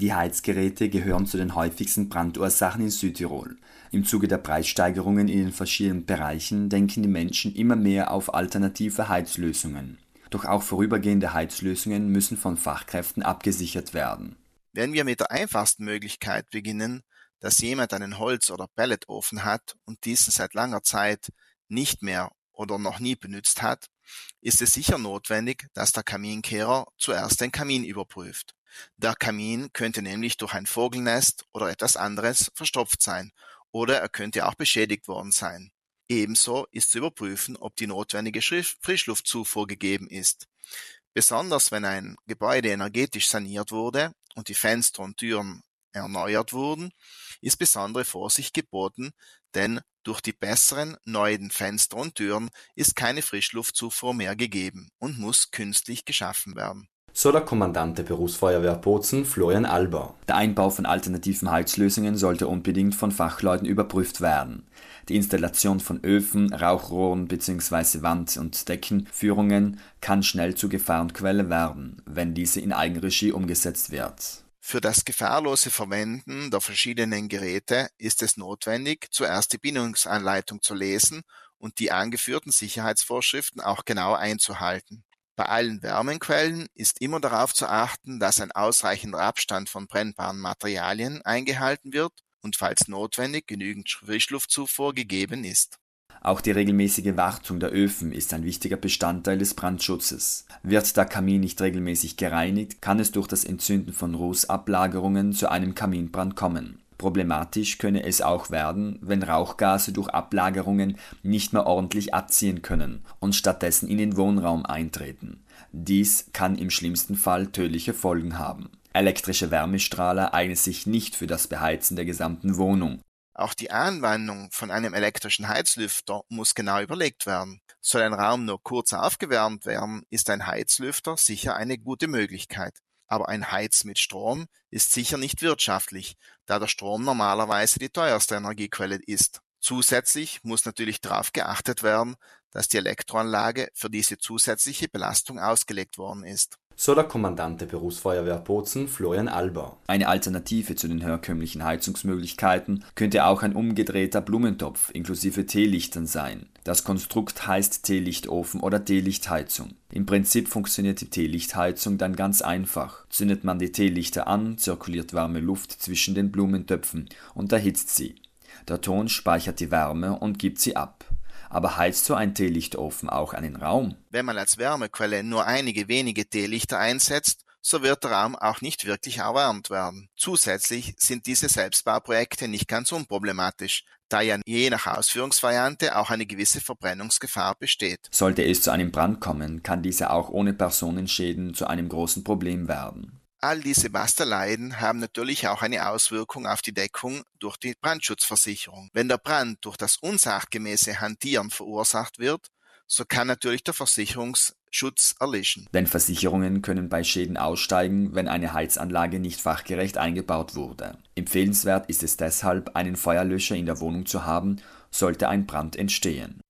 Die Heizgeräte gehören zu den häufigsten Brandursachen in Südtirol. Im Zuge der Preissteigerungen in den verschiedenen Bereichen denken die Menschen immer mehr auf alternative Heizlösungen. Doch auch vorübergehende Heizlösungen müssen von Fachkräften abgesichert werden. Wenn wir mit der einfachsten Möglichkeit beginnen, dass jemand einen Holz- oder Pelletofen hat und diesen seit langer Zeit nicht mehr oder noch nie benutzt hat, ist es sicher notwendig, dass der Kaminkehrer zuerst den Kamin überprüft. Der Kamin könnte nämlich durch ein Vogelnest oder etwas anderes verstopft sein oder er könnte auch beschädigt worden sein. Ebenso ist zu überprüfen, ob die notwendige Frischluftzufuhr gegeben ist. Besonders wenn ein Gebäude energetisch saniert wurde und die Fenster und Türen erneuert wurden, ist besondere Vorsicht geboten, denn durch die besseren neuen Fenster und Türen ist keine Frischluftzufuhr mehr gegeben und muss künstlich geschaffen werden so der Kommandant der Berufsfeuerwehr Bozen, Florian Alber. Der Einbau von alternativen Heizlösungen sollte unbedingt von Fachleuten überprüft werden. Die Installation von Öfen, Rauchrohren bzw. Wand- und Deckenführungen kann schnell zur Gefahrenquelle werden, wenn diese in Eigenregie umgesetzt wird. Für das gefahrlose Verwenden der verschiedenen Geräte ist es notwendig, zuerst die Bedienungsanleitung zu lesen und die angeführten Sicherheitsvorschriften auch genau einzuhalten. Bei allen Wärmequellen ist immer darauf zu achten, dass ein ausreichender Abstand von brennbaren Materialien eingehalten wird und falls notwendig genügend Frischluftzufuhr gegeben ist. Auch die regelmäßige Wartung der Öfen ist ein wichtiger Bestandteil des Brandschutzes. Wird der Kamin nicht regelmäßig gereinigt, kann es durch das Entzünden von Rußablagerungen zu einem Kaminbrand kommen Problematisch könne es auch werden, wenn Rauchgase durch Ablagerungen nicht mehr ordentlich abziehen können und stattdessen in den Wohnraum eintreten. Dies kann im schlimmsten Fall tödliche Folgen haben. Elektrische Wärmestrahler eignen sich nicht für das Beheizen der gesamten Wohnung. Auch die Anwendung von einem elektrischen Heizlüfter muss genau überlegt werden. Soll ein Raum nur kurz aufgewärmt werden, ist ein Heizlüfter sicher eine gute Möglichkeit aber ein Heiz mit Strom ist sicher nicht wirtschaftlich, da der Strom normalerweise die teuerste Energiequelle ist. Zusätzlich muss natürlich darauf geachtet werden, dass die Elektroanlage für diese zusätzliche Belastung ausgelegt worden ist so der Kommandant der Berufsfeuerwehr Bozen, Florian Alber. Eine Alternative zu den herkömmlichen Heizungsmöglichkeiten könnte auch ein umgedrehter Blumentopf inklusive Teelichtern sein. Das Konstrukt heißt Teelichtofen oder Teelichtheizung. Im Prinzip funktioniert die Teelichtheizung dann ganz einfach. Zündet man die Teelichter an, zirkuliert warme Luft zwischen den Blumentöpfen und erhitzt sie. Der Ton speichert die Wärme und gibt sie ab. Aber heizt so ein Teelichtofen auch einen Raum? Wenn man als Wärmequelle nur einige wenige Teelichter einsetzt, so wird der Raum auch nicht wirklich erwärmt werden. Zusätzlich sind diese Selbstbauprojekte nicht ganz unproblematisch, da ja je nach Ausführungsvariante auch eine gewisse Verbrennungsgefahr besteht. Sollte es zu einem Brand kommen, kann diese auch ohne Personenschäden zu einem großen Problem werden. All diese Basteleien haben natürlich auch eine Auswirkung auf die Deckung durch die Brandschutzversicherung. Wenn der Brand durch das unsachgemäße Hantieren verursacht wird, so kann natürlich der Versicherungsschutz erlischen. Denn Versicherungen können bei Schäden aussteigen, wenn eine Heizanlage nicht fachgerecht eingebaut wurde. Empfehlenswert ist es deshalb, einen Feuerlöscher in der Wohnung zu haben, sollte ein Brand entstehen